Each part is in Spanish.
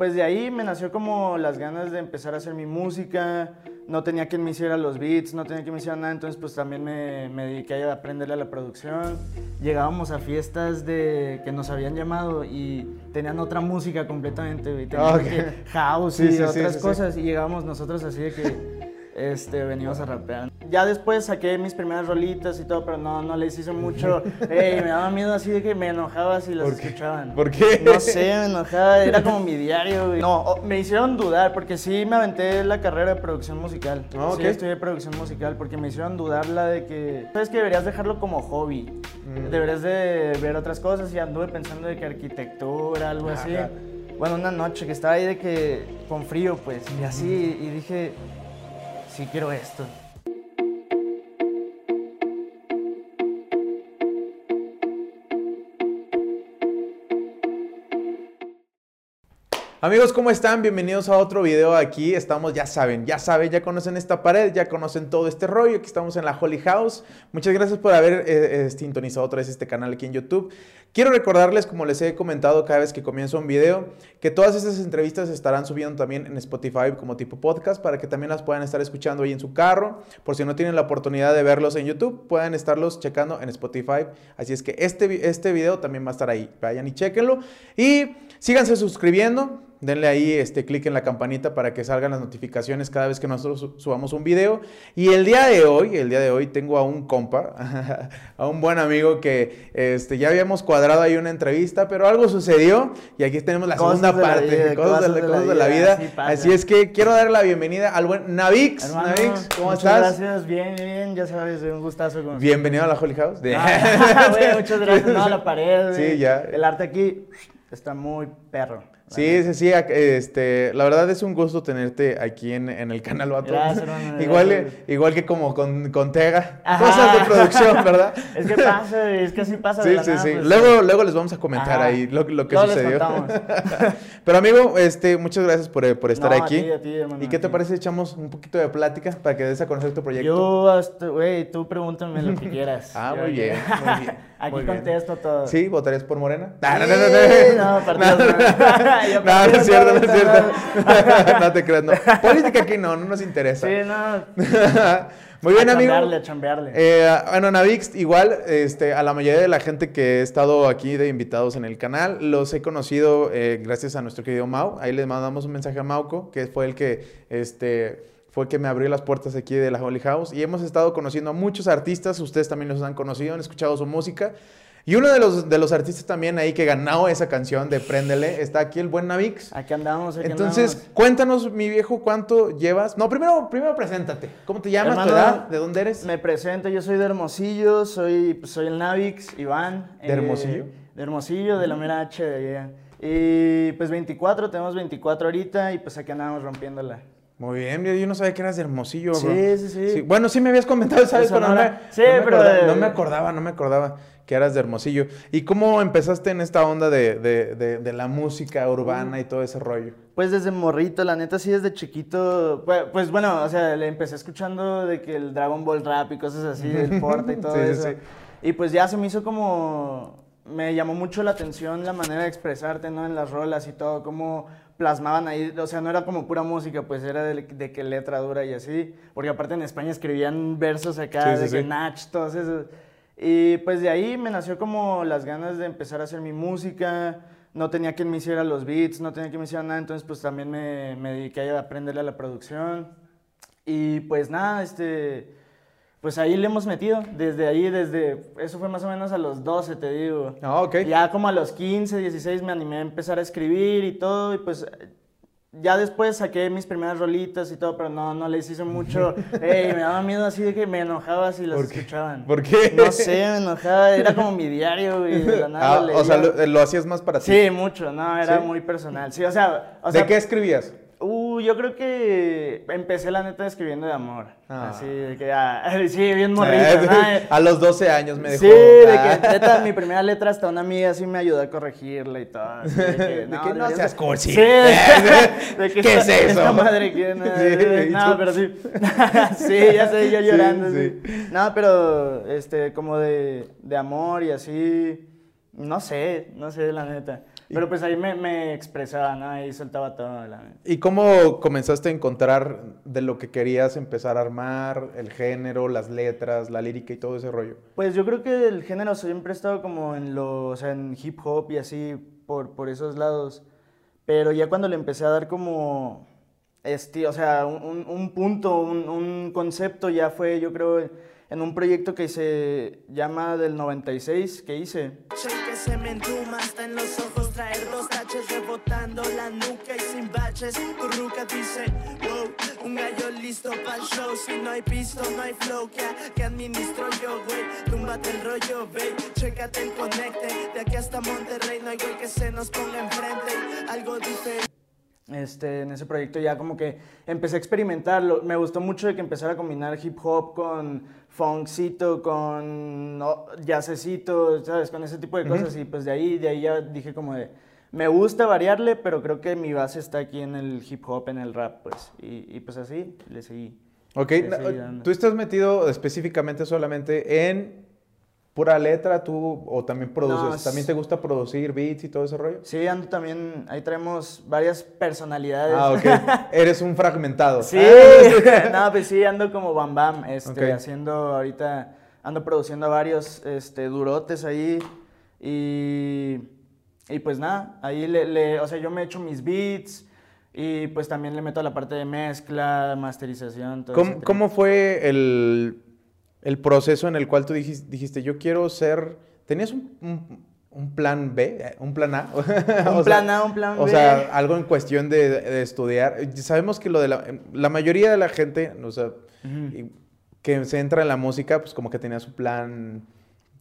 pues de ahí me nació como las ganas de empezar a hacer mi música. No tenía quien me hiciera los beats, no tenía quien me hiciera nada, entonces pues también me, me dediqué a aprenderle a la producción. Llegábamos a fiestas de que nos habían llamado y tenían otra música completamente, güey. Tenían Ah, de que ok. house y sí, sí, otras sí. cosas y llegábamos nosotros así de que este, veníamos a rapear. Ya después saqué mis primeras rolitas y todo, pero no, no les hice mucho. Ey, me daba miedo así de que me enojaba si las escuchaban. ¿Por qué? No sé, me enojaba, era como mi diario, güey. No, o- me hicieron dudar porque sí me aventé la carrera de producción musical. Ah, ok. Sí, estudié producción musical porque me hicieron dudar la de que, sabes que deberías dejarlo como hobby. Mm. Deberías de ver otras cosas y anduve pensando de que arquitectura, algo así. Ajá. Bueno, una noche que estaba ahí de que con frío, pues, y así, y dije, sí quiero esto. Amigos, ¿cómo están? Bienvenidos a otro video aquí. Estamos, ya saben, ya saben, ya conocen esta pared, ya conocen todo este rollo. Aquí estamos en la Holy House. Muchas gracias por haber eh, eh, sintonizado otra vez este canal aquí en YouTube. Quiero recordarles, como les he comentado cada vez que comienzo un video, que todas estas entrevistas estarán subiendo también en Spotify como tipo podcast para que también las puedan estar escuchando ahí en su carro. Por si no tienen la oportunidad de verlos en YouTube, puedan estarlos checando en Spotify. Así es que este, este video también va a estar ahí. Vayan y chequenlo. Y síganse suscribiendo. Denle ahí este clic en la campanita para que salgan las notificaciones cada vez que nosotros su- subamos un video. Y el día de hoy, el día de hoy tengo a un compa, a un buen amigo que este, ya habíamos cuadrado ahí una entrevista, pero algo sucedió y aquí tenemos la Cosas segunda de la parte, vida, cosas, de la, cosas de la vida. así es que quiero dar la bienvenida al buen Navix. Hermano, Navix, ¿cómo muchas estás? gracias, bien, bien, ya sabes, un gustazo con Bienvenido a la Holy House. Ah, muchas gracias. No, la pared. Sí, ya. El arte aquí está muy perro. Sí, sí, sí, este, la verdad es un gusto tenerte aquí en, en el canal, vato. Gracias, hermano, igual, gracias. igual que como con, con Tega, Ajá. cosas de producción, ¿verdad? Es que pasa, es que así pasa. de Sí, la sí, nada, sí. pues, Luego, luego les vamos a comentar Ajá. ahí lo, lo que Luego sucedió. Pero amigo, este, muchas gracias por, eh, por estar No, a aquí. ti, a ti, hermano, ¿Y qué a te parece si echamos un poquito de plática para que des a conocer tu proyecto? Yo, güey, tú pregúntame lo que quieras. Ah, muy bien, muy bien, Aquí muy bien. contesto todo. ¿Sí? ¿Votarías por Morena? Sí, no, no, no, no, partidos no. No, no es cierto, no es cierto. No te creas, no. Política aquí no, no nos interesa. Sí, no. Muy bien, a amigo. chambearle, a chambearle. Eh, bueno, Navix, igual, este, a la mayoría de la gente que he estado aquí de invitados en el canal, los he conocido eh, gracias a nuestro querido Mau. Ahí les mandamos un mensaje a Mauco, que fue el que, este, fue el que me abrió las puertas aquí de la Holy House. Y hemos estado conociendo a muchos artistas, ustedes también los han conocido, han escuchado su música. Y uno de los, de los artistas también ahí que ganó esa canción de Préndele, está aquí el buen Navix. Aquí andamos, aquí Entonces, andamos. cuéntanos, mi viejo, ¿cuánto llevas? No, primero, primero preséntate. ¿Cómo te llamas? ¿Tu Hermano, edad? ¿De dónde eres? Me presento, yo soy de Hermosillo, soy, pues, soy el Navix, Iván. eh, ¿De Hermosillo? de Hermosillo, de la mera H de allá. Y pues 24, tenemos 24 ahorita y pues aquí andamos rompiéndola. Muy bien, yo no sabía que eras de Hermosillo, Sí, bro. sí, sí. Bueno, sí me habías comentado, ¿sabes? Pero no me. Sí, no me pero acordaba, no me acordaba, no me acordaba que eras de Hermosillo. ¿Y cómo empezaste en esta onda de, de- de- de la música urbana y todo ese rollo? Pues desde morrito, la neta sí desde chiquito, pues, pues, bueno, o sea, le empecé escuchando de que el Dragon Ball Rap y cosas así, del porte y todo Sí, sí, eso. sí. Y pues ya se me hizo como, me llamó mucho la atención la manera de expresarte, ¿no? En las rolas y todo, cómo plasmaban ahí, o sea, no era como pura música, pues era de, de que letra dura y así, porque aparte en España escribían versos acá, Sí, sí, de que sí. Nach, todos esos. Y pues de ahí me nació como las ganas de empezar a hacer mi música. No tenía quien me hiciera los beats, no tenía quien me hiciera nada, entonces pues también me, me dediqué a aprenderle a la producción. Y pues nada, este, pues ahí le hemos metido, desde ahí, desde, eso fue más o menos a los 12, te digo. Ah, ok. Ya como a los 15, 16 me animé a empezar a escribir y todo, y pues ya después saqué mis primeras rolitas y todo, pero no, no les hice mucho. Ey, me daba miedo así de que me enojaba si las escuchaban. ¿Por qué? No sé, me enojaba, era como mi diario, güey, de la nada Ah, o sea, lo, lo hacías más para ti. Sí, mucho, no, era ¿Sí? muy personal. Sí, o sea, o ¿De qué escribías? Uh, yo creo que empecé la neta escribiendo de amor. Ah. Así, de que ah, sí, bien morrito, ¿no? a los 12 años me dejó. Sí, de que neta, mi primera letra hasta una amiga sí me ayudó a corregirla y todo. así de que, De que no seas de- cursi. Sí, de que ¿Qué esta- es eso? esta madre que no, Sí, ¿y no, pero sí. sí, ya sé, yo llorando. sí. sí. No, pero este, como de, de amor y así. No sé, no sé, la neta. Pero pues ahí me, me expresaba, ¿no? Ahí soltaba todo. La... ¿Y cómo comenzaste a encontrar de lo que querías empezar a armar, el género, las letras, la lírica y todo ese rollo? Pues yo creo que el género siempre ha estado como en lo, o sea, en hip hop y así, por, por esos lados. Pero ya cuando le empecé a dar como, este, o sea, un, un punto, un, un concepto, ya fue, yo creo en un proyecto que se llama del 96 que hice. que se me entuma hasta en los ojos traer dos taches rebotando la nuca y sin baches. Curruca dice, wow, un gallo listo para show. Si no hay pisto, no hay flow que, que administro yo, güey. Túmbate el rollo, babe. Chécate el conecte. De aquí hasta Monterrey no hay güey que se nos ponga enfrente. Algo diferente. Este, en ese proyecto ya como que empecé a experimentarlo. Me gustó mucho de que empezara a combinar hip hop con funkcito, con no, jazzecito, ¿sabes? Con ese tipo de cosas. Y pues de ahí, de ahí ya dije como de, me gusta variarle, pero creo que mi base está aquí en el hip hop, en el rap, pues. Y, y pues así le seguí. Ok, tú estás metido específicamente solamente en pura letra, tú o también produces, ¿también te gusta producir beats y todo ese rollo? Sí, ando también, ahí traemos varias personalidades. Ah, ok. Eres un fragmentado. Sí, no, pues sí, ando como Bam Bam, este, haciendo ahorita, ando produciendo varios este, durotes ahí y, y pues nada, ahí le, le, o sea, yo me echo mis beats, y pues también le meto la parte de mezcla, masterización. Todo ¿Cómo, ¿Cómo, fue el, el proceso en el cual tú dijiste, dijiste yo quiero ser, tenías un, un, plan B, eh, un plan A. un plan A, un plan B. O sea, algo en cuestión de, estudiar. Sabemos que lo de la, la mayoría de la gente, o sea, que se entra en la música, pues como que tenía su plan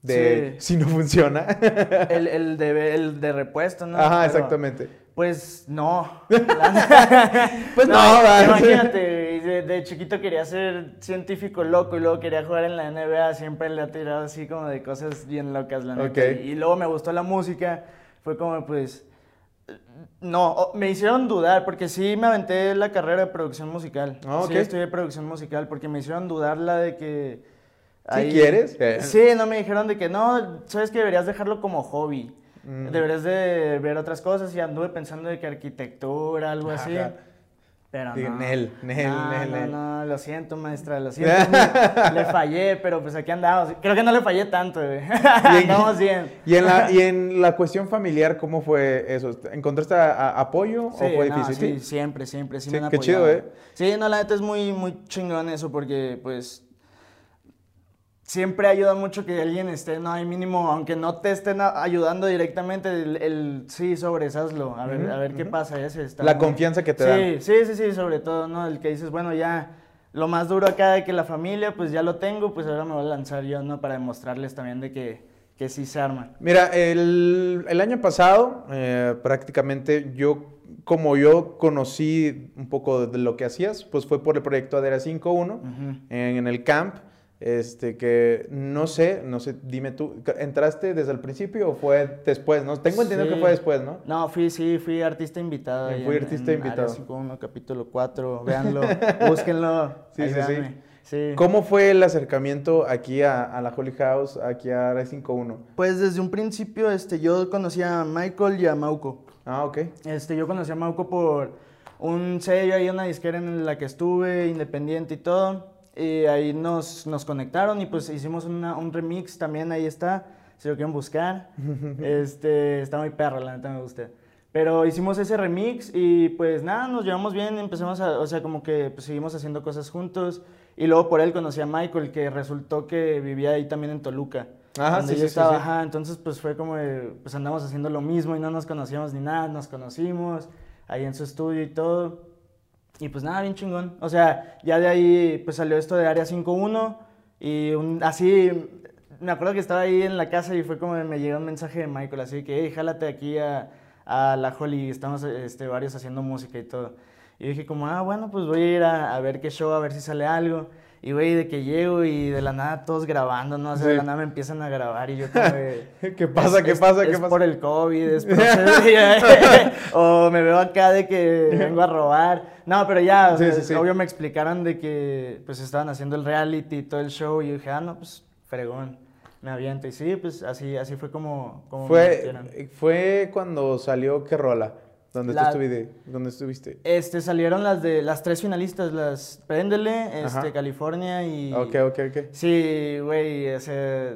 de si no funciona. el, el, de, el de repuesto, ¿no? Ajá, exactamente. Pues no. pues no, imagínate, de, chiquito quería ser científico loco y luego quería jugar en la NBA, siempre le ha tirado así como de cosas bien locas, la neta. Y, luego me gustó la música, fue como pues... No, me hicieron dudar porque sí me aventé la carrera de producción musical. Ah, sí, estudié producción musical porque me hicieron dudar la de que... ¿Sí quieres? Sí, no, me dijeron de que no, sabes que deberías dejarlo como hobby. Mm. Deberías de ver otras cosas y anduve pensando de que arquitectura, algo así. Pero no. Nel, Nel, no, Nel, no, no, lo siento, maestra, lo siento. le fallé, pero pues aquí andamos. Creo que no le fallé tanto, güey. Andamos bien. ¿Y en, la, y en la cuestión familiar, ¿cómo fue eso? ¿Encontraste apoyo o fue difícil? Sí, siempre, siempre. Sí, me han qué chido, ¿eh? Sí, no, la neta es muy, muy chingón eso porque, pues, siempre ayuda mucho que alguien esté, no hay mínimo, aunque no te estén ayudando directamente, el, sí, sobreshazlo, a ver, a ver qué pasa. Ese está la confianza que te da. Sí, sí, sí, sí, sobre todo, ¿no? El que dices, bueno, ya lo más duro acá de que la familia, pues ya lo tengo, pues ahora me voy a lanzar yo, ¿no? Para demostrarles también de que, que sí se arma. Mira, el, el año pasado, eh, prácticamente yo como yo conocí un poco de lo que hacías, pues fue por el proyecto Adera 5.1 en, el camp. Este, que no sé, no sé, dime tú, ¿entraste desde el principio o fue después, no? Tengo entendido que fue después, ¿no? No, fui, sí, fui artista invitado. fui artista invitado. capítulo 4, véanlo, búsquenlo. Sí, sí, sí, ¿Cómo fue el acercamiento aquí a, la Holy House, aquí a Área 5.1? Pues desde un principio, este, yo conocí a Michael y a Mauco. Ah, ok. Este, yo conocí a Mauco por un sello y una disquera en la que estuve, independiente y todo. Y ahí nos, nos conectaron y pues hicimos un remix también, ahí está, si lo quieren buscar. este, está muy perro, la neta me gusta. Pero hicimos ese remix y pues nada, nos llevamos bien, empezamos a, o sea, como que pues, seguimos haciendo cosas juntos. Y luego por él conocí a Michael, que resultó que vivía ahí también en Toluca. Ajá, sí, yo estaba, Ajá, entonces pues fue como, pues andamos haciendo lo mismo y no nos conocíamos ni nada, nos conocimos ahí en su estudio y todo. Y pues nada, bien chingón. O sea, ya de ahí pues salió esto de Área 5.1 y así, me acuerdo que estaba ahí en la casa y fue como me llegó un mensaje de Michael, así que, hey, jálate aquí a, a la Holly, estamos este, varios haciendo música y todo. Y dije como, ah, bueno, pues voy a ir a, a ver qué show, a ver si sale algo. Y, güey, de que llego y de la nada todos grabando, ¿no? O sea, de la nada me empiezan a grabar y yo como ¿Qué pasa? ¿Qué pasa? ¿Qué es pasa? por el COVID, es por... o me veo acá de que vengo a robar. No, pero ya, obvio me explicaron de que, pues, estaban haciendo el reality y todo el show y yo dije, ah, no, pues, fregón. me aviento. Y sí, pues así, así fue como, como me Fue, metieron. fue cuando salió ¿Qué rola? ¿Dónde, tú La- estuviste? ¿Dónde estuviste? Este, salieron las de las tres finalistas, las Préndele, este, Ajá. California y... Ok, ok, ok. Sí, güey, o sea...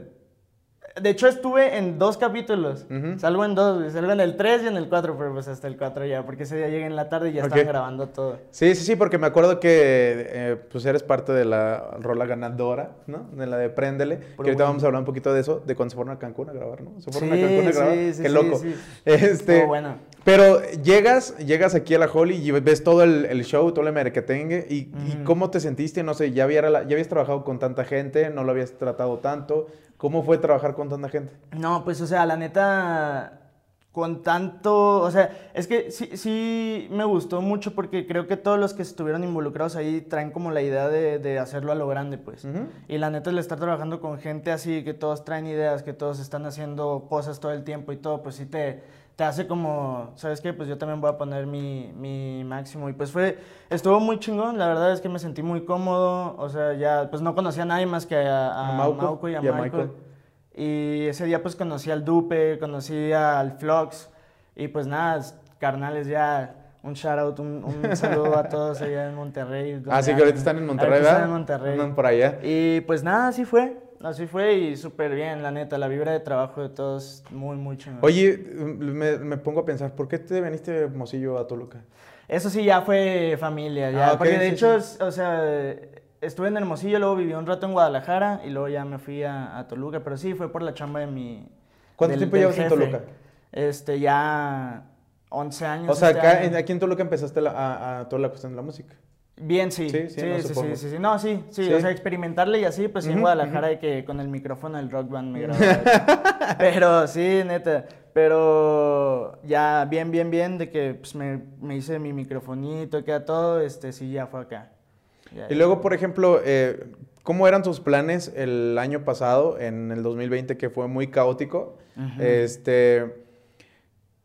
De hecho, estuve en dos capítulos. Ujú. Salgo en dos. Salgo en el 3 y en el 4, pero pues hasta el 4 ya, porque ese día llegué en la tarde y ya estaban grabando todo. Sí, sí, sí, porque me acuerdo que eh, pues eres parte de la rola ganadora, ¿no? De la de Préndele. que ahorita bueno. vamos a hablar un poquito de eso, de cuando se fueron a Cancún a grabar, ¿no? Se fueron Sí, a Cancún a sí, grabar. sí, Qué sí, loco. sí. Este, bueno. Pero llegas, llegas aquí a la Holly y ves todo el, el show, todo el merquetengue y, y cómo te sentiste, no sé, ya, había, ya habías trabajado con tanta gente, no lo habías tratado tanto. ¿Cómo fue trabajar con tanta gente? No, pues, o sea, la neta, con tanto, o sea, es que sí, sí me gustó mucho porque creo que todos los que estuvieron involucrados ahí traen como la idea de, de hacerlo a lo grande, pues. Y la neta, el estar trabajando con gente así, que todos traen ideas, que todos están haciendo cosas todo el tiempo y todo, pues sí te, te hace como, ¿sabes qué? Pues yo también voy a poner mi, mi máximo. Y pues fue, estuvo muy chingón, la verdad es que me sentí muy cómodo, o sea, ya, pues no conocía a nadie más que a, a A Mauco y a, y Michael. Michael. Y ese día pues conocí al Dupe, conocí al Flox y pues nada, carnales ya, un shout out, un, un saludo a todos allá en Monterrey. donde Ah, sí, que ahorita están en Monterrey, ¿verdad? están en Monterrey. Andan por allá. Y pues nada, así fue, así fue y súper bien, la neta, la vibra de trabajo de todos muy, muy chingón. Oye, me, me pongo a pensar, ¿por qué te veniste de Hermosillo a Toluca? Eso sí, ya fue familia, ya. Ah, porque de sí, hecho, sí. o sea, estuve en Hermosillo, luego viví un rato en Guadalajara y luego ya me fui a, a Toluca, pero sí, fue por la chamba de mi... ¿Cuánto del- tiempo del llevas en. Toluca? Este, ya 11 años. O sea, este acá, año. en- aquí en Toluca empezaste la- a, a toda la cuestión de la música. Bien, sí. Sí, Sí, sí, no, sí, sí. No, sí, sí. O sea, experimentarle y así, pues sí, en Guadalajara de que con el micrófono del rock band me grababa. Pero sí, neta. Pero ya bien, bien, bien, de que pues, me, me hice mi microfonito queda todo, este, sí, ya fue acá. Ya, Y luego, por ejemplo, eh, ¿cómo eran tus planes el año pasado, en el 2020, que fue muy caótico? Este,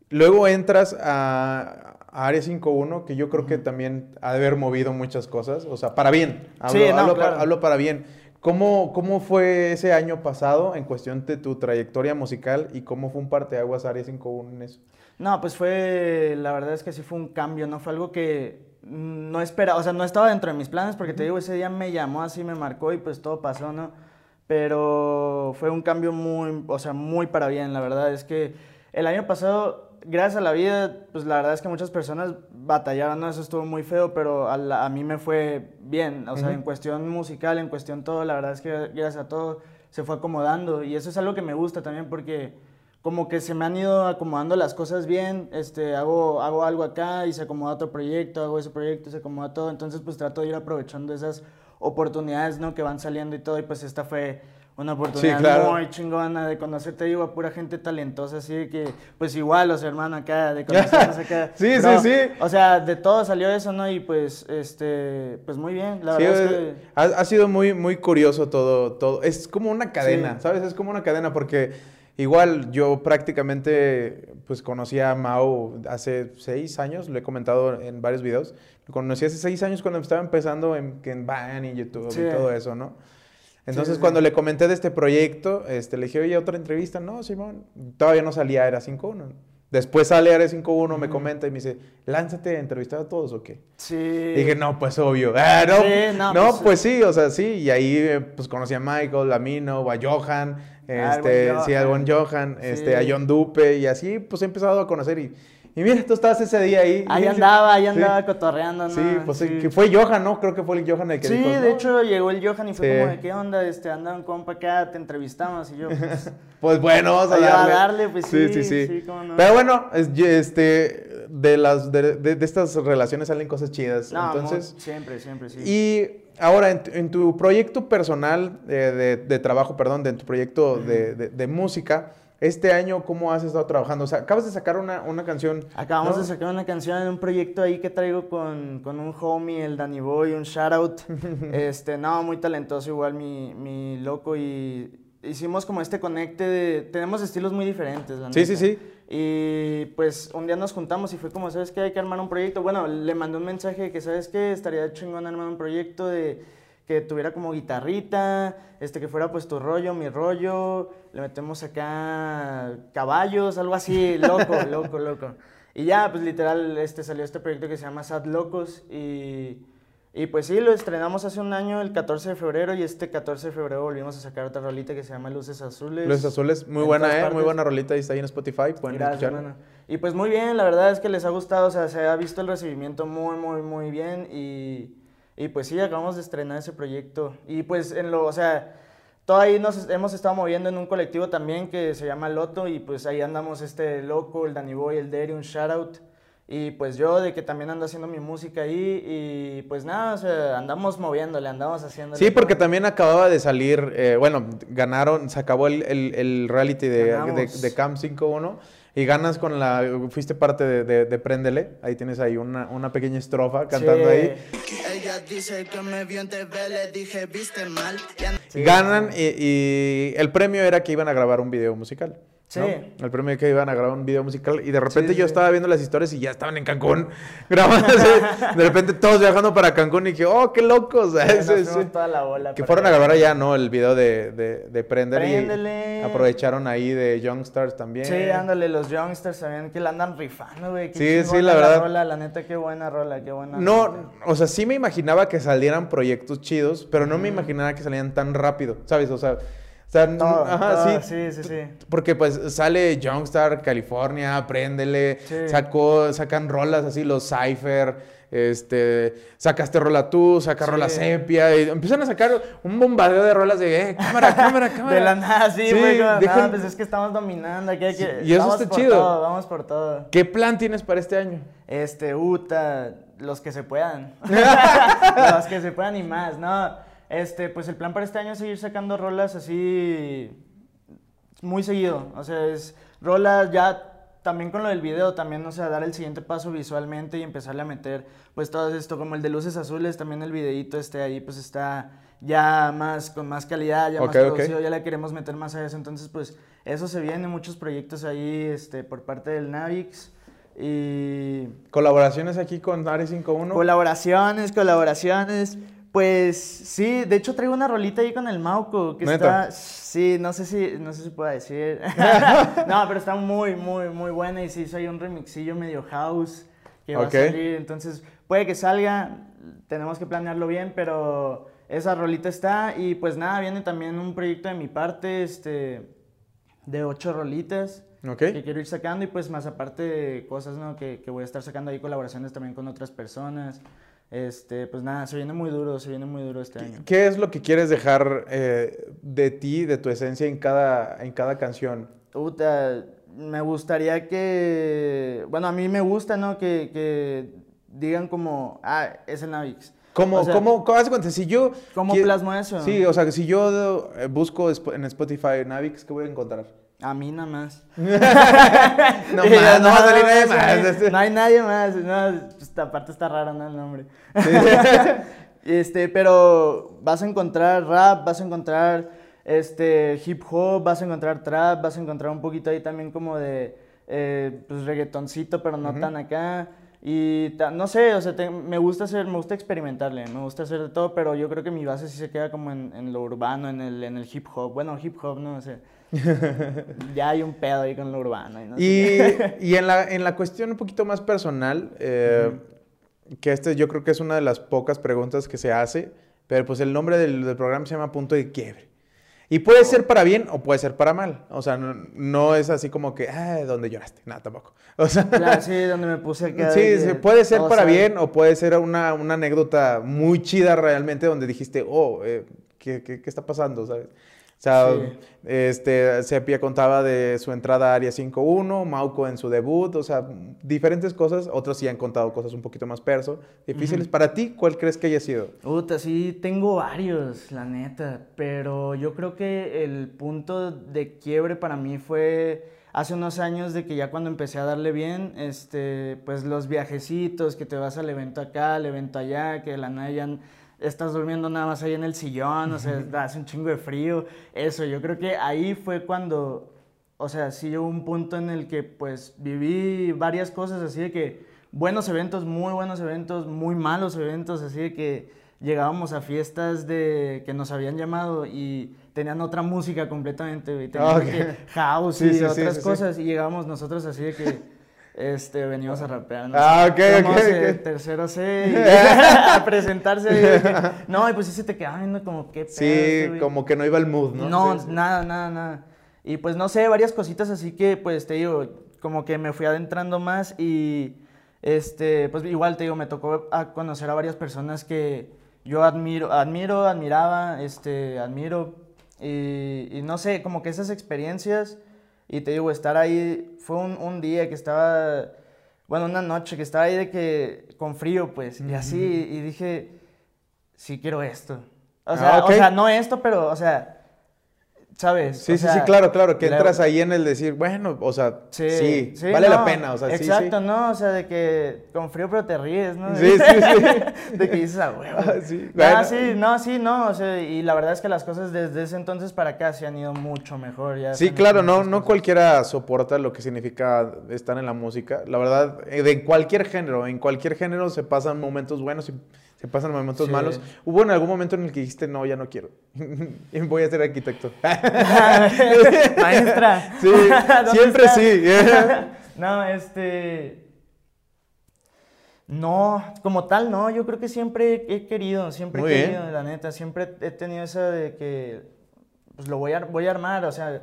luego entras a, a Área 51, que yo creo que también ha de haber movido muchas cosas, o sea, para bien. Hablo, Sí, no, hablo claro. para, hablo para bien. ¿Cómo, ¿Cómo fue ese año pasado en cuestión de tu trayectoria musical y cómo fue un parteaguas Área 51 en eso? No, pues fue, la verdad es que sí fue un cambio, no fue algo que no esperaba, o sea, no estaba dentro de mis planes porque te digo, ese día me llamó así, me marcó y pues todo pasó, ¿no? Pero fue un cambio muy, o sea, muy para bien, la verdad es que el año pasado, gracias a la vida, pues la verdad es que muchas personas batallaron, ¿no? Eso estuvo muy feo, pero a, la- a mí me fue bien, o sea, en cuestión musical, en cuestión todo, la verdad es que gracias a todo se fue acomodando. Y eso es algo que me gusta también porque como que se me han ido acomodando las cosas bien, este, hago, hago algo acá y se acomoda otro proyecto, hago ese proyecto y se acomoda todo, entonces pues trato de ir aprovechando esas oportunidades, ¿no? Que van saliendo y todo, y pues esta fue una oportunidad claro. muy chingona de conocerte, digo, a pura gente talentosa, así que, pues igual, los hermanos acá, de conocernos acá. Sí, sí, sí. O sea, de todo salió eso, ¿no? Y pues, este, pues muy bien, la Sí, verdad es que... ha, ha sido muy, muy curioso todo, todo. Es como una cadena, Sí. ¿sabes? Es como una cadena porque igual yo prácticamente pues conocí a Mao hace seis años, lo he comentado en varios videos. Lo conocí hace seis años cuando estaba empezando en, en Vine y YouTube y todo eso, ¿no? Entonces sí, cuando sí. le comenté de este proyecto, este, le dije, oye, otra entrevista. No, Simón, todavía no salía Era 5.1. Después sale Era 5.1, me Ujú. comenta y me dice, lánzate a entrevistar a todos o qué. Sí. Dije, no, pues obvio. Ah, no, Sí, no, no, pues, pues, sí, o sea, sí. Y ahí eh, pues conocí a Michael, a Mino, a Johan, Ah, este, buen sí, buen Johan. Este, a. John Dupe, y así pues he empezado a conocer. Y, y mira, tú estabas ese día ahí. Ahí andaba, ahí sí. andaba cotorreando, ¿no? Sí, pues sí, que fue Johan, ¿no? Creo que fue el Johan el que Sí, dijo. de "No, hecho llegó el Johan y fue Sí. como de qué onda, este, anda un compa acá, te entrevistamos y yo, pues, Pues bueno, vamos a a darle. darle, pues sí, sí, sí, sí. no. Pero bueno, es- este, de, las, de, de- de estas relaciones salen cosas chidas. no, Entonces, siempre, siempre, sí. Y ahora, en, tu- en tu proyecto personal eh, de, de trabajo, perdón, de en tu proyecto de, de- de música, este año, ¿cómo has estado trabajando? O sea, acabas de sacar una, una canción. Acabamos ¿no? de sacar una canción en un proyecto ahí que traigo con, con un homie, el Danny Boy, un shout out. este, no, muy talentoso igual mi, mi loco y hicimos como este conecte de... Tenemos estilos muy diferentes, la Sí, neta. sí, sí. Y pues un día nos juntamos y fue como, ¿sabes qué? Hay que armar un proyecto. Bueno, le mandé un mensaje de que, ¿sabes qué? Estaría chingón armar un proyecto de que tuviera como guitarrita, este, que fuera pues tu rollo, mi rollo, le metemos acá caballos, algo así, loco, loco, loco. Y ya, pues literal, este, salió este proyecto que se llama Sad Locos y... Y pues sí, lo estrenamos hace un año, el 14 de febrero, y este 14 de febrero volvimos a sacar otra rolita que se llama Luces Azules. Luces Azules, muy buena, ¿eh? Muy buena rolita, ahí está ahí en Spotify, pueden Gracias, Y pues muy bien, la verdad es que les ha gustado, o sea, se ha visto el recibimiento muy, muy, muy bien, y, y pues sí, acabamos de estrenar ese proyecto. Y pues en lo, o sea, todo ahí nos hemos estado moviendo en un colectivo también que se llama Loto, y pues ahí andamos este loco, el Danny Boy, el Derry, un shout out. Y pues yo de que también ando haciendo mi música ahí y pues nada, o sea, andamos moviéndole, andamos haciendo... Sí, porque también acababa de salir, eh, bueno, ganaron, se acabó el, el, reality de, de, de, Cam 5-1 y ganas con la, fuiste parte de, de, Préndele, ahí tienes ahí una, una pequeña estrofa cantando ahí. Ella. Ganan y, y el premio era que iban a grabar un video musical. Sí. El premio que iban a grabar un video musical y de repente yo estaba viendo las historias y ya estaban en Cancún grabando. de repente todos viajando para Cancún y dije, oh, qué locos. toda la bola que fueron a grabar allá, ¿no? El video de, de, de Prender y aprovecharon ahí de Youngstars también. Sí, ándale, los Youngstars también que la andan rifando, güey. Sí, sí, la verdad. Rola, la neta, qué buena rola, qué buena. No, o sea, sí me imaginaba que salieran proyectos chidos, pero no me imaginaba que salían tan rápido, ¿sabes? O sea o sea, ajá, sí, sí, sí, Porque pues sale Youngstar, California, Préndele, sacó, sacan rolas así, los Cypher, este, sacaste rola tú, saca rola sepia, y empiezan a sacar un bombardeo de rolas de, eh, cámara, cámara, cámara. De la nada, sí, güey, nada, pues es que estamos dominando, aquí hay que... Y eso está chido. vamos por todo. ¿Qué plan tienes para este año? Este, Uta, los que se puedan. los que se puedan y más, ¿no? Este, pues el plan para este año es seguir sacando rolas así muy seguido. O sea, es rolas ya también con lo del video, también, o sea, dar el siguiente paso visualmente y empezarle a meter, pues todo esto, como el de luces azules, también el videito este ahí, pues está ya más, con más calidad, ya más producido, ya le queremos meter más a eso. Entonces, pues eso se viene, muchos proyectos ahí, este, por parte del Navix. Y... ¿Colaboraciones aquí con Ari 51? Colaboraciones, colaboraciones. Pues sí, de hecho traigo una rolita ahí con el Mauco que está sí, no sé si no sé si puedo decir. no, pero está muy muy muy buena y sí soy un remixillo medio house que va a salir, entonces puede que salga, tenemos que planearlo bien, pero esa rolita está y pues nada, viene también un proyecto de mi parte este de ocho rolitas. Que quiero ir sacando y pues más aparte de cosas, ¿no? Que, que voy a estar sacando ahí colaboraciones también con otras personas. Este, pues nada, se viene muy duro, se viene muy duro este año. ¿Qué es lo que quieres dejar eh, de ti, de tu esencia en cada, en cada canción? Puta, me gustaría que, bueno, a mí me gusta, ¿no? Que, que digan como, ah, es el Navix. ¿Cómo, cómo, cómo, cuenta? Si yo... ¿Cómo plasmo eso? Sí, o sea, que si yo eh, busco en Spotify Navix, ¿qué voy a encontrar? A mí nada más. no más, no, va a salir nadie más. No hay nadie más. No, esta parte está rara, ¿no? El nombre. este, pero vas a encontrar rap, vas a encontrar este, hip hop, vas a encontrar trap, vas a encontrar un poquito ahí también como de eh, pues reggaetoncito, pero no tan acá. Y no sé, o sea, me gusta hacer, me gusta experimentarle, me gusta hacer de todo, pero yo creo que mi base sí se queda como en, en lo urbano, en el, en el hip hop. Bueno, hip hop, no sé. ya hay un pedo ahí con lo urbano. Y, y, en, la, en la cuestión un poquito más personal, eh, que este yo creo que es una de las pocas preguntas que se hace, pero pues el nombre del, del programa se llama Punto de Quiebre. Y puede ser para bien o puede ser para mal. O sea, no, es así como que, ah, donde lloraste. Nada, tampoco. O sea, claro, sí, donde me puse a Sí, sí, puede ser para bien o puede ser una, una, anécdota muy chida realmente donde dijiste, oh, eh, ¿qué, qué, qué, está pasando? ¿Sabes? O sea, este, Sepia contaba de su entrada a Área 5-1, Mauco en su debut, o sea, diferentes cosas. Otros sí han contado cosas un poquito más perso, difíciles. Para ti, ¿cuál crees que haya sido? Puta, sí, tengo varios, la neta. Pero yo creo que el punto de quiebre para mí fue hace unos años de que ya cuando empecé a darle bien, este, pues los viajecitos, que te vas al evento acá, al evento allá, que la nada estás durmiendo nada más ahí en el sillón, o sea, hace un chingo de frío, eso, yo creo que ahí fue cuando, o sea, sí hubo un punto en el que pues viví varias cosas así de que buenos eventos, muy buenos eventos, muy malos eventos, así de que llegábamos a fiestas de que nos habían llamado y tenían otra música completamente. Tenían Ah, de que ok. house y sí, sí, otras sí. cosas y llegábamos nosotros así de que este venimos a rapear. ¿no? Ah, ok, Somos, ok, eh, tercero C y a presentarse. y que- no, y pues sí se te quedaba viendo como este Sí, güey. como que no iba el mood, ¿no? No, Sí, sí. nada, nada, nada. Y pues no sé, varias cositas así que pues te digo, como que me fui adentrando más y este, pues igual te digo, me tocó a conocer a varias personas que yo admiro, admiro, admiraba, este, admiro y, y no sé, como que esas experiencias y te digo, estar ahí, fue un, un día que estaba, bueno, una noche que estaba ahí de que con frío pues y así y dije, sí quiero esto. O sea, Ah, ok. o sea, no esto, pero, o sea, ¿sabes? Sí, O sí, sea, sí, claro, claro, que la- entras ahí en el decir, bueno, o sea, sí, Sí, sí, vale la pena, o sea, sí, sí. Exacto, ¿no? O sea, de que con frío pero te ríes, ¿no? Sí, sí, sí. de que dices, ah. Ah, sí, Ah, bueno. sí, no, sí, no, o sea, y la verdad es que las cosas desde ese entonces para acá se han ido mucho mejor. Ya Sí, claro, no, no cualquiera soporta lo que significa estar en la música. La verdad, eh, de cualquier género, en cualquier género se pasan momentos buenos y se pasan momentos Sí. malos. ¿Hubo en algún momento en el que dijiste, no, ya no quiero? voy a ser arquitecto. Maestra. Sí, ¿dónde siempre está? sí. no, este. No, como tal, no. Yo creo que siempre he querido, siempre Muy he bien. querido, la neta. Siempre he tenido esa de que, pues lo voy a, voy a armar. O sea,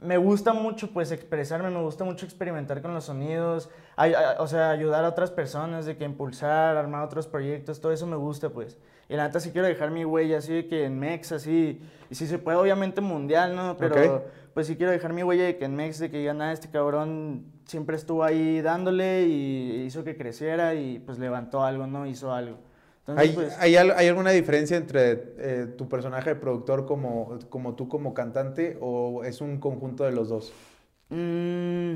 me gusta mucho, pues, expresarme, me gusta mucho experimentar con los sonidos. Ay- ay- o sea, ayudar a otras personas, de que impulsar, armar otros proyectos, todo eso me gusta, pues. Y la neta sí quiero dejar mi huella, así de que en Mex, así. Y si se puede, obviamente mundial, ¿no? Pero pues sí quiero dejar mi huella de que en Mex, de que digan, ah, este cabrón siempre estuvo ahí dándole y hizo que creciera y pues levantó algo, ¿no? Hizo algo. Entonces, ¿Hay, pues, hay, al- hay alguna diferencia entre eh, tu personaje de productor como, como tú como cantante o es un conjunto de los dos? mm,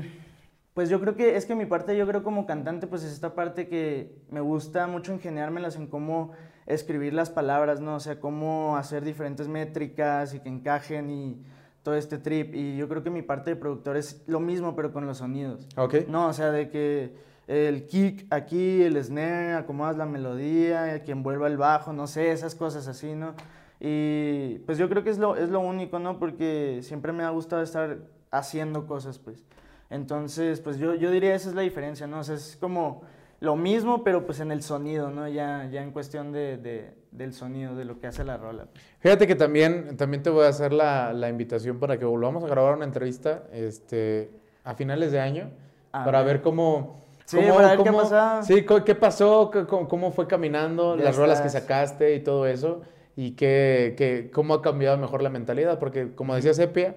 pues yo creo que es que mi parte, yo creo como cantante, pues es esta parte que me gusta mucho ingeniármelas en cómo escribir las palabras, ¿no? O sea, cómo hacer diferentes métricas y que encajen y todo este trip. Y yo creo que mi parte de productor es lo mismo, pero con los sonidos. ¿Ok? No, o sea, de que el kick aquí, el snare, acomodas la melodía, que envuelva el bajo, no sé, esas cosas así, ¿no? Y pues yo creo que es lo, es lo único, ¿no? Porque siempre me ha gustado estar haciendo cosas, pues. Entonces, pues yo, yo diría esa es la diferencia, ¿no? O sea, es como lo mismo, pero pues en el sonido, ¿no? Ya, ya en cuestión de, de- del sonido, de lo que hace la rola. pues. Fíjate que también, también te voy a hacer la, la invitación para que volvamos a grabar una entrevista este, a finales de año A para ver. ver cómo... Sí, cómo- para ver qué pasado. Sí, qué pasó, cómo, cómo fue caminando, Ya las rolas que sacaste y todo eso, y qué, qué- cómo ha cambiado mejor la mentalidad, porque como decía Sepia,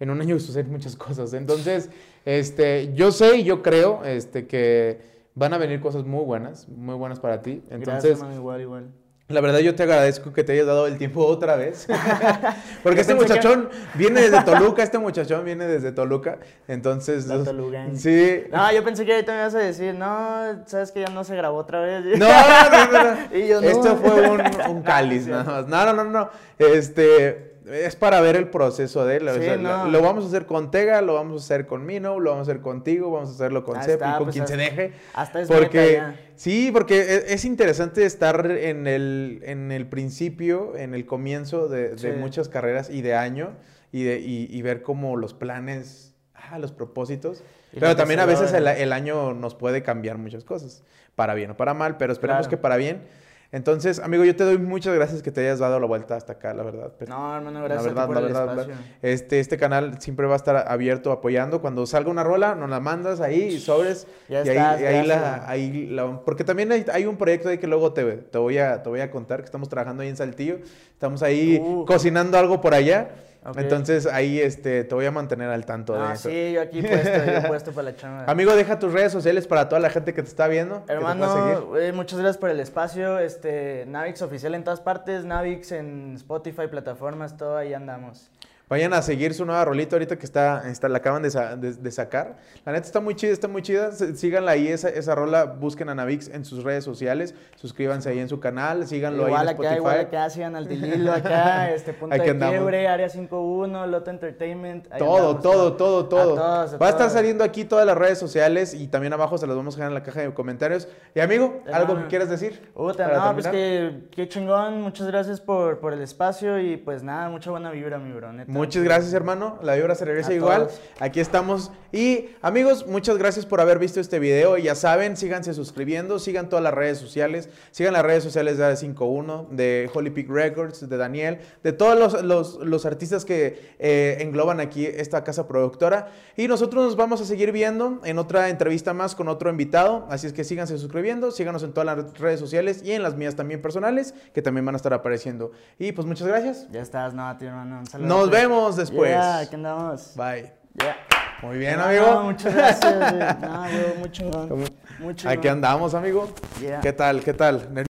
en un año suceden muchas cosas. Entonces, este, yo sé y yo creo este, que van a venir cosas muy buenas, muy buenas para ti. Entonces, Gracias, igual, igual. la verdad yo te agradezco que te hayas dado el tiempo otra vez. Porque este pensé que- muchachón viene desde Toluca, este muchachón viene desde Toluca. Entonces, La los- Tolugangue. sí. No, yo pensé que ahorita me ibas a decir, no, sabes que ya no se grabó otra vez. No, no, no, no. Y yo, no. Esto fue un, un cáliz, nada más. No, no, no, no. Este, es para ver el proceso de él. o Sí, sea, no. lo, lo vamos a hacer con Tega, lo vamos a hacer con Mino, lo vamos a hacer contigo, vamos a hacerlo con Ahí Sep y con pues, quien se hasta- deje. Hasta es Porque, neta ya. sí, porque e- es interesante estar en el, en el principio, en el comienzo de, muchas carreras y de año y, de, y, y ver como los planes, ah, los propósitos. Pero también se a veces el, año nos puede cambiar muchas cosas, para bien o para mal, pero esperemos Claro. que para bien. Entonces, amigo, yo te doy muchas gracias que te hayas dado la vuelta hasta acá, la verdad. No, hermano, la gracias a ti verdad, por la el verdad, la- espacio. este, este canal siempre va a estar abierto apoyando. Cuando salga una rola, nos la mandas ahí y sobres. Ya y ahí, estás, y ahí la, ahí la- Porque también hay, hay un proyecto ahí que luego te, te, voy a, te voy a contar que estamos trabajando ahí en Saltillo. Estamos ahí Uh. cocinando algo por allá. Entonces ahí este, te voy a mantener al tanto de Ah, eso. sí, yo aquí puesto, yo puesto para la chamba. Amigo, deja tus redes sociales para toda la gente que te está viendo. Hermano, eh, muchas gracias por el espacio. Este, Navix oficial en todas partes, Navix en Spotify, plataformas, todo ahí andamos. Vayan a seguir su nueva rolita ahorita que está, está la acaban de, sa- de- de sacar. La neta está muy chida, está muy chida. Síganla ahí, esa, esa rola. Busquen a Navix en sus redes sociales. Suscríbanse ahí en su canal. Síganlo Igual ahí en acá, Spotify. igual acá, sigan al Tililo acá, este punto de quiebre, Área 51, Loto Entertainment. ahí Todo, andamos, todo, todo, A todo. todos, a Va a estar saliendo aquí todas las redes sociales y también abajo se las vamos a dejar en la caja de comentarios. Y amigo, ¿algo Hermano. que quieras decir? Para no, pues terminar? que qué chingón, muchas gracias por, por el espacio y pues nada, mucha buena vibra, mi bro, neta. Muchas gracias, hermano. La vibra se regresa A igual. todos. Aquí estamos. Y amigos, muchas gracias por haber visto este video. Ya saben, síganse suscribiendo, sigan todas las redes sociales, sigan las redes sociales de A51, de Holy Peak Records, de Daniel, de todos los, los- los artistas que eh, engloban aquí esta casa productora. Y nosotros nos vamos a seguir viendo en otra entrevista más con otro invitado. Así es que síganse suscribiendo, síganos en todas las redes sociales y en las mías también personales, que también van a estar apareciendo. Y pues muchas gracias. Ya estás, no, tío, hermano, un saludo. Nos vemos después. Ya, aquí andamos. Bye. Ya. Muy bien, No, amigo. no, muchas gracias, güey. No, güey. Muy chingón. Aquí andamos, amigo. Yeah. ¿Qué tal? ¿Qué tal?